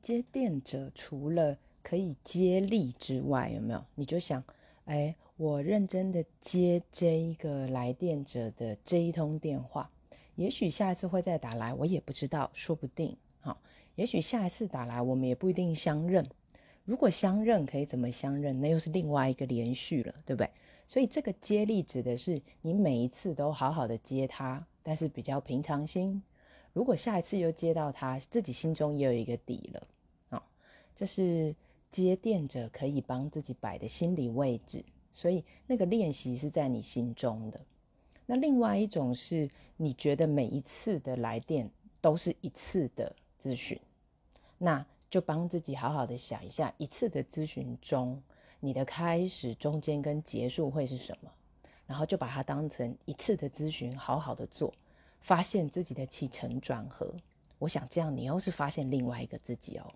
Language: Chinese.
接电者除了可以接力之外，有没有？你就想，哎，我认真的接这一个来电者的这一通电话，也许下一次会再打来，我也不知道，说不定。好，也许下一次打来，我们也不一定相认。如果相认，可以怎么相认？那又是另外一个连续了，对不对？所以这个接力指的是你每一次都好好的接他，但是比较平常心。如果下一次又接到他，自己心中也有一个底了。啊，这是接电者可以帮自己摆的心理位置，所以那个练习是在你心中的。那另外一种是你觉得每一次的来电都是一次的咨询，那就帮自己好好的想一下，一次的咨询中，你的开始、中间跟结束会是什么？然后就把它当成一次的咨询，好好的做。发现自己的起承转合，我想这样你又是发现另外一个自己哦。